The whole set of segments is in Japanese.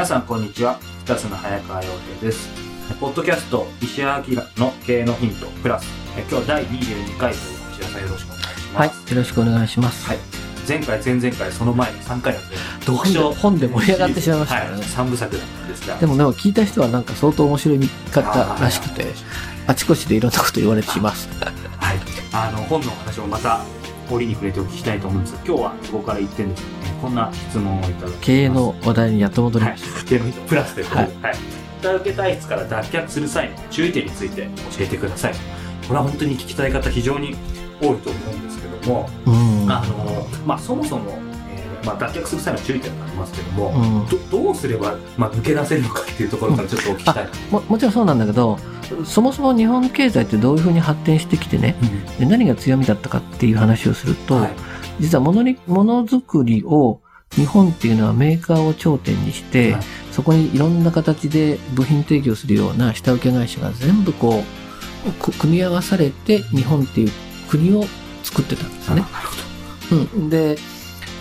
皆さんこんにちは。二つの早川洋平です。ポッドキャスト石原明の経営のヒントプラス。え今日は第22回という石原さんよろしくお願いします。はい、よろしくお願いします。はい。前回前々回その前に3回やって本で本で盛り上がってしまいましたからね。はい、3部作だったんですが。でもでも聞いた人はなんか相当面白い見方らしくて、あちこちでいろんなこと言われています。はい、あの本のお話をまた折に触れてお聞きしたいと思うんですが今日はそこから一点です。ねこんな質問をいただき経営の話題にやっと戻り。はい。まし、経営のプラスで、はい。はい、下請け体質から脱却する際の注意点について教えてください。これは本当に聞きたい方非常に多いと思うんですけども、た。うん。あのまあ、そもそも、えーまあ、脱却する際の注意点がありますけども、うん。どどうすれば、まあ、抜け出せるのかっていうところからちょっとお聞きしたい、ももちろんそうなんだけど、そもそも日本経済ってどういうふうに発展してきてね、で何が強みだったかっていう話をすると、はい実はものに、ものづくりを、日本っていうのはメーカーを頂点にして、はいそこにいろんな形で部品提供するような下請け会社が全部こう、く組み合わされて日本っていう国を作ってたんですね。なるほうん。で、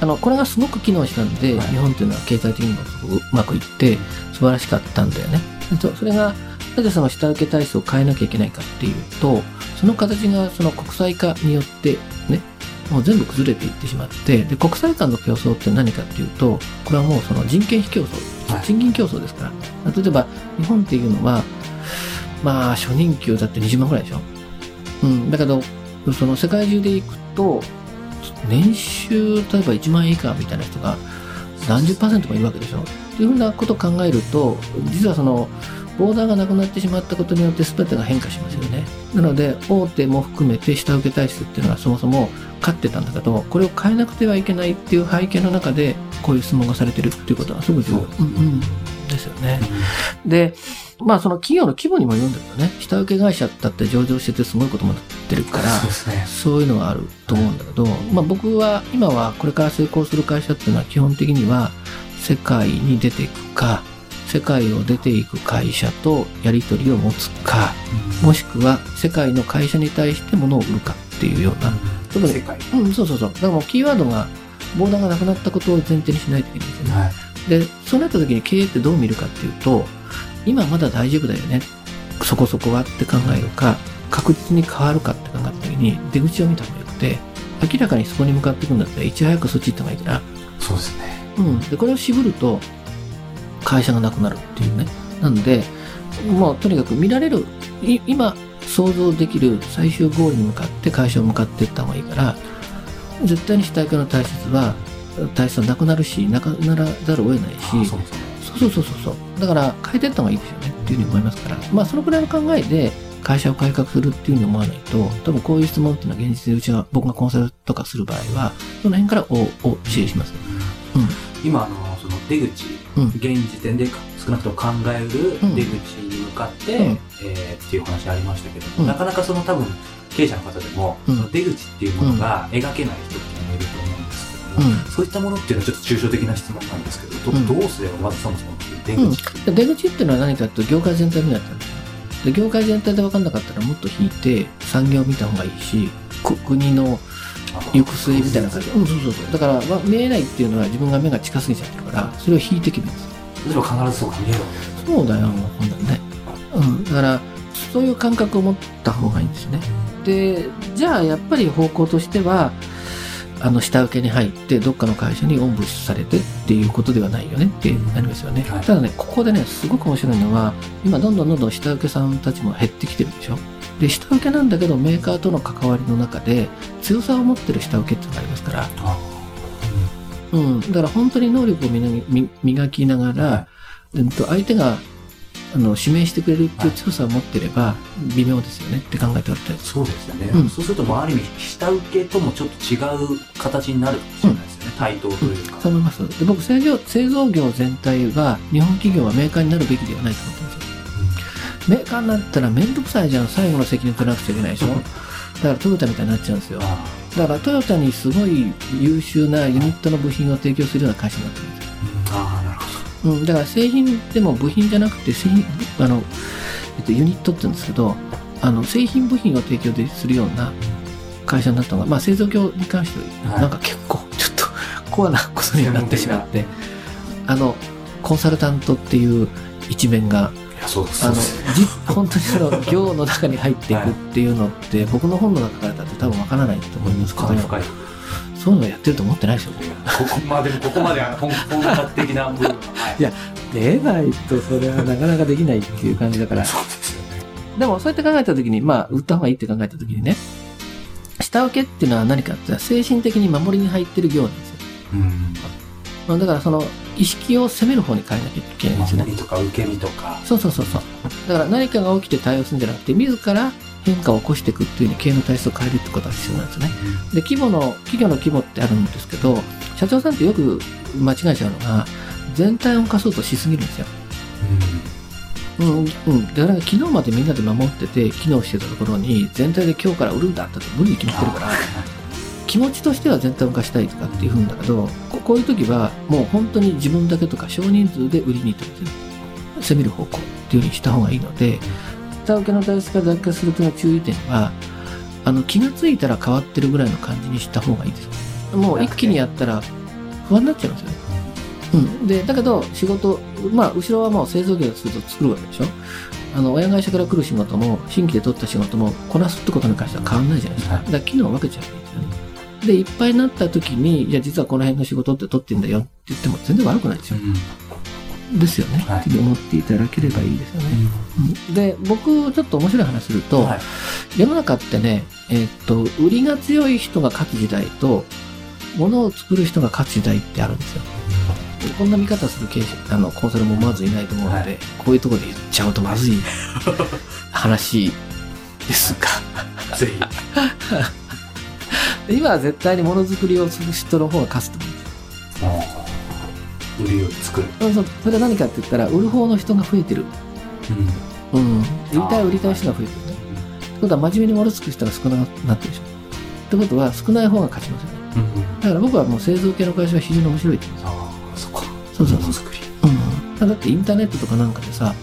あの、これがすごく機能したんで、はい日本っていうのは経済的にもすごくうまくいって、素晴らしかったんだよね。それが、なぜその下請け体質を変えなきゃいけないかっていうと、その形がその国際化によってね、もう全部崩れていってしまって、で、国際間の競争って何かっていうと、これはもうその人件費競争、はい賃金競争ですから。例えば、日本っていうのは、まあ、初任給だって20万ぐらいでしょ。うん。だけど、その世界中で行くと、年収、例えば1万円以下みたいな人が何十パーセントもいるわけでしょ。っていうふうなことを考えると、実はその、ボーダーがなくなってしまったことによって全てが変化しますよね。なので、大手も含めて下請け体質っていうのはそもそも勝ってたんだけど、これを変えなくてはいけないっていう背景の中で、こういう質問がされてるっていうことはすごく重要。うんうん。ですよね。で、まあその企業の規模にもよるんだけどね、下請け会社だって上場しててすごいこともなってるから、そうねそういうのがあると思うんだけど、まあ僕は今はこれから成功する会社っていうのは基本的には世界に出ていくか、世界を出ていく会社とやり取りを持つか、もしくは世界の会社に対して物を売るかっていうような、特に世界うん、そうそうそう。だからもうキーワードが、ボーダーがなくなったことを前提にしないといけないんですよね。はいで、そうなった時に経営ってどう見るかっていうと、今まだ大丈夫だよね。そこそこはって考えるか、確実に変わるかって考えた時に、出口を見た方がよくて、明らかにそこに向かっていくんだったら、いち早くそっち行った方がいいから、そうですねうん。で、これを渋ると、会社がなくなるっていうね。なので、もうとにかく見られる、い今想像できる最終ゴールに向かって会社を向かっていった方がいいから、絶対に下請けの体質は、体質はなくなるし、なくならざるを得ないし、そうそうそうそうそうそう。だから変えていった方がいいですよねっていうふうに思いますから。まあそのくらいの考えで会社を改革するっていうふうに思わないと、多分こういう質問っていうのは現実でうちが僕がコンサルとかする場合は、その辺からおお教えします。今あのその出口、うん。現時点で少なくとも考えるうん。出口に向かって、うん。えーっていうお話ありましたけども、うん。なかなかその多分経営者の方でも、うん。その出口っていうものが描けない人っていうのもいると思うんですけども、うそういったものっていうのはちょっと抽象的な質問なんですけど、どうん。どうすればまずそもそも出口、出口っていうのは何かっていうと業界全体見なで業界全体で分かんなかったらもっと引いて産業を見た方がいいし、く国の行く末みたいな感じ。うん、そうそうそう。だから、まあ、見えないっていうのは自分が目が近すぎちゃってるから、それを引いていけばいいんですよ例えば必ずそうか見えるそうだよ、ほんなんね。うん。だから、そういう感覚を持った方がいいんですね。で、じゃあ、やっぱり方向としては、あの下請けに入ってどっかの会社におんぶされてっていうことではないよねってなりますよね、はいただねここでねすごく面白いのは今どんどんどんどん下請けさんたちも減ってきてるでしょで下請けなんだけどメーカーとの関わりの中で強さを持ってる下請けっていうのがありますから、あうん、だから本当に能力を磨きみ磨きながら、はうんと相手があの指名してくれるっていう強さを持ってれば微妙ですよねって考えておりたいですそうですよね、うん。そうするともうある意味下請けともちょっと違う形になるかもしれないですよね、対等というか、そう思います。で僕製造、製造業全体は、日本企業はメーカーになるべきではないと思ってます。よ。メーカーになったらめんどくさいじゃん、最後の責任取らなくちゃいけないでしょ。だからトヨタみたいになっちゃうんですよ。あだからトヨタにすごい優秀なユニットの部品を提供するような会社になってるんですよ。あなるほうん、だから製品でも部品じゃなくて製品、あの、えっと、ユニットって言うんですけど、あの、製品部品を提供でするような会社になったのが、まあ製造業に関しては、はいなんか結構ちょっとコアなことになってしまって、あの、コンサルタントっていう一面が、そうです。あの 本当にその業の中に入っていくっていうのって、僕の本の中からだと多分わからないと思いますけどかなり、深いそういうのをやってると思ってないですよ、僕ここまあでもここまで本本格的な部分は、はい。いや出ないとそれはなかなかできないっていう感じだから。そうですよね。でもそうやって考えたときに、まあ、売った方がいいって考えたときにね、下請けっていうのは何かって精神的に守りに入ってる業なんですよ。うん。まあだからその意識を攻める方に変えなきゃいけないんですよね。とか受け身とかそうそうそうそう。だから何かが起きて対応するんじゃなくて、自ら変化を起こしていくっていうふうに経営の体質を変えるってことが必要なんですね。で、規模の、企業の規模ってあるんですけど、社長さんってよく間違えちゃうのが、全体を動かそうとしすぎるんですよ。うん、うん。だから昨日までみんなで守ってて、機能してたところに、全体で今日から売るんだって無理に決まってるから、気持ちとしては全体かしたいとかっていうんだけど、ここういう時は、もう本当に自分だけとか少人数で売りに行ってですね、攻める方向っていうふうにした方がいいので、下請けの体質から脱却するとの注意点は、あの、気がついたら変わってるぐらいの感じにした方がいいですよ。もう一気にやったら不安になっちゃいますよね。うん。で、だけど仕事、まあ、後ろはもう製造業すると作るわけでしょ。あの、親会社から来る仕事も、新規で取った仕事も、こなすってことに関しては変わんないじゃないですか。はいだから機能を分けちゃえばいいんですよね。で、いっぱいになった時に、いや、実はこの辺の仕事って取ってんだよって言っても全然悪くないですよ。ですよね。はい。って思っていただければいいですよね。うん。で、僕、ちょっと面白い話すると、はい。世の中ってね、えーっと、売りが強い人が勝つ時代と、物を作る人が勝つ時代ってあるんですよ。こんな見方する経営者、あの、コンサルもまずいないと思うので、はい。こういうところで言っちゃうとまずい話ですが、ぜひ今は絶対に物作りをする人の方が勝つと思うんですもう売りを作る、そうそうそれは何かって言ったら、売る方の人が増えてる。うん。売りたい売りたい人が増えてるね。ってことは真面目に物作る人が少なくなってるでしょ。ってことは少ない方が勝ちますよね。だから僕はもう製造系の会社は非常に面白いと思います。ああそっかそうそうそうものづくりうん。だってインターネットとかなんかでさ、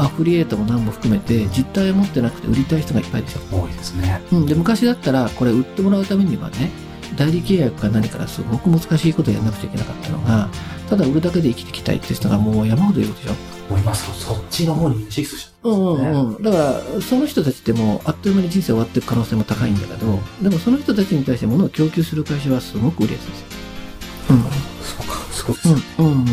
アフリエイトも何も含めて実態を持ってなくて売りたい人がいっぱいでしょ。多いですねうん。で、昔だったらこれ売ってもらうためにはね、代理契約か何からすごく難しいことをやらなくちゃいけなかったのが、ただ売るだけで生きていきたいって人がもう山ほどいるでしょ。思いますそっちの方にシフトしうんうんうん。だから、その人たちってもう、あっという間に人生終わっていく可能性も高いんだけど、でもその人たちに対して物を供給する会社はすごく売りやすいですよ。そうかすごいですねうん。うん。うん。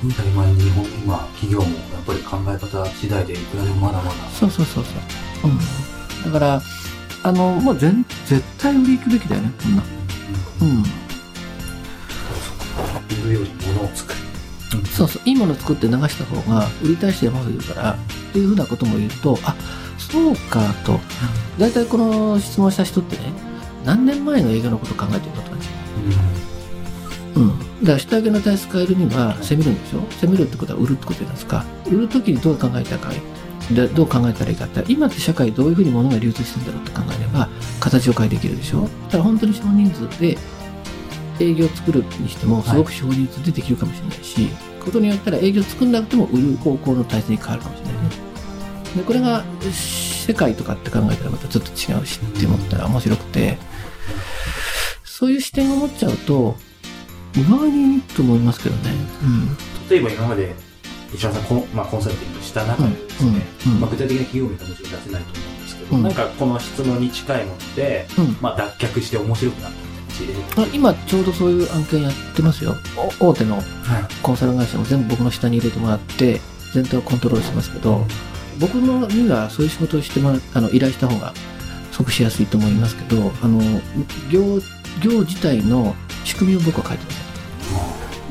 当たり前に日本今企業もやっぱり考え方次第でいくらでもまだまだそうそうそうそう。うん。だから、あの、もう全、絶対売り行くべきだよね、こんな。うん。売るより物を作るそうそう。いいもの作って流した方が、売りたい人山ほどいるから、っていうふうなことも言うと、あ、そうか、と。大体この質問した人ってね、何年前の映画のことを考えてるのって感じ。うん。だから下請けの体質変えるには攻めるんでしょ攻めるってことは売るってことじゃないですか。売るときにどう考えたらかでどう考えたらいいかって今って社会どういうふうに物が流通してるんだろうって考えれば形を変えできるでしょだから本当に少人数で営業を作るにしてもすごく少人数でできるかもしれないし、ことによったら営業作んなくても売る方向の体制に変わるかもしれないね。でこれが世界とかって考えたらまたちょっと違うしって思ったら面白くてそういう視点を持っちゃうと意外にいいと思いますけどね。例えば今まで石原さんコン,、まあ、コンサルティングした中でですね、うんうんまあ、具体的な企業名はもちろん出せないと思うんですけど、うんなんかこの質問に近いもので、うんまあ、脱却して面白くなった今ちょうどそういう案件やってますよ。お大手のはい。コンサル会社も全部僕の下に入れてもらって、全体をコントロールしてますけど、僕のにはそういう仕事をしてもらあの依頼した方がすごくしやすいと思いますけど、あの、業、業自体の仕組みを僕は書いてます。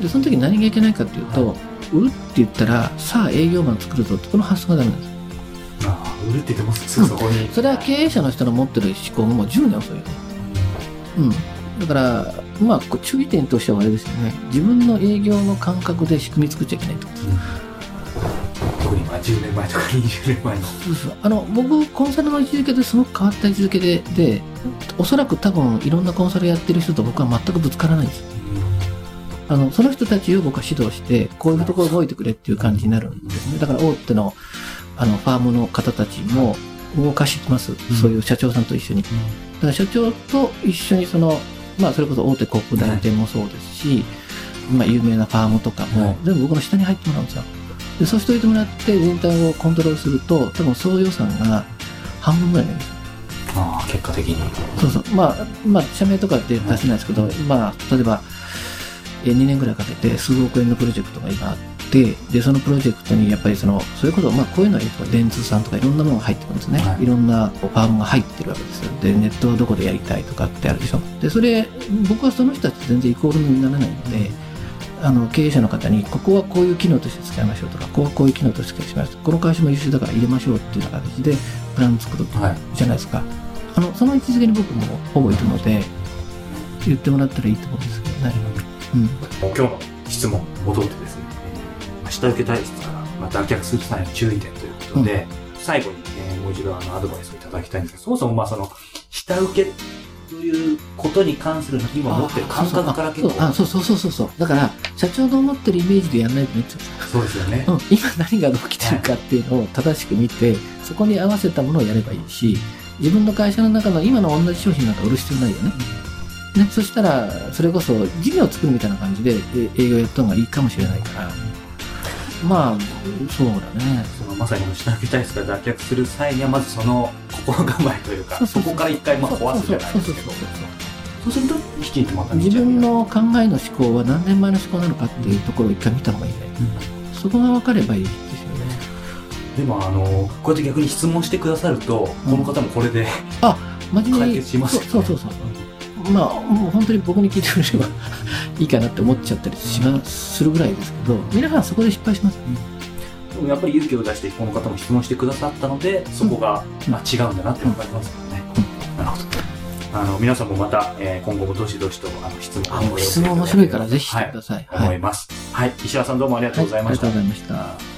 で、その時何がいけないかっていうと、売るって言ったら、さあ営業マン作るぞってこの発想がダメなんです。ああ、売るって言ってもすぐそこに。それは経営者の人の持ってる思考ももう10年遅いよね。うん。だから、まあ、こう注意点としてはあれですよね。自分の営業の感覚で仕組み作っちゃいけないと。特にまあ10年前とか20年前の。そうそうあの僕コンサルの位置づけですごく変わった位置づけででおそらく多分いろんなコンサルやってる人と僕は全くぶつからないんですあのその人たちを僕は指導してこういうところ動いてくれっていう感じになるんですね。だから大手のあのファームの方たちも動かしてます、そういう社長さんと一緒に。だから社長と一緒にそのまあそれこそ大手広告代理店もそうですし、まあ有名なファームとかはい。も全部僕の下に入ってもらうんですよ。でそうしておいてもらって全体をコントロールすると多分総予算が半分ぐらいになるんですよ。ああ、結果的に。そうそう。まあまあ社名とかって出せないですけど、まあ例えばえ2年ぐらいかけて数億円のプロジェクトが今あってでそのプロジェクトにやっぱりそのそれこそまあこういうのは電通さんとかいろんなものが入ってくるんですね、はい。い、ろんなこうファームが入ってるわけですよ。でネットはどこでやりたいとかってあるでしょ。でそれ僕はその人たちと全然イコールにならないのであの経営者の方にここはこういう機能として使いましょうとかここはこういう機能として使いましょうこの会社も優秀だから入れましょうっていうような形でプラン作るはい。じゃないですか。あのその位置づけに僕もほぼいるので言ってもらったらいいと思うんですけどね、うん、今日の質問に戻ってですね、えー下請け体質から、まあ、脱却する際の注意点ということで、最後に、えーもう一度あのアドバイスをいただきたいんですけど、そもそもまあその、下請けということに関する今持ってる感覚から結構、あそうそうそうそうそう。だから社長の思ってるイメージでやらないとねってそうですよね。うん、今何が起きてるかっていうのを正しく見てそこに合わせたものをやればいいし自分の会社の中の今の同じ商品なんか売る必要ないよね。ね、そしたら、それこそ事業を作るみたいな感じでえ営業やった方がいいかもしれないから、まあ、そうだね。そのまさにこの下請け体質から脱却する際には、まずその心構えというか、そこから一回まあ壊すじゃないですけど、そうするときちんとまた自分の考えの思考は何年前の思考なのかっていうところを一回見た方がいいね。そこが分かればいいですよね。でもあのこうやって逆に質問してくださると、この方もこれで真面目に。解決しますよね。そうそうそうそう。まあ、もう本当に僕に聞いてくれれば いいかなって思っちゃったりしますするぐらいですけど、皆さんそこで失敗します。でもやっぱり勇気を出してこの方も質問してくださったのでそこが、うん。まあ、違うんだなって分かりますよね、なるほど。あの皆さんもまた、えー今後もどしどしとあの質問あ、もう質問面白いからぜひしてはいください。思います。はい、石原さんどうもありがとうございました、はいありがとうございました。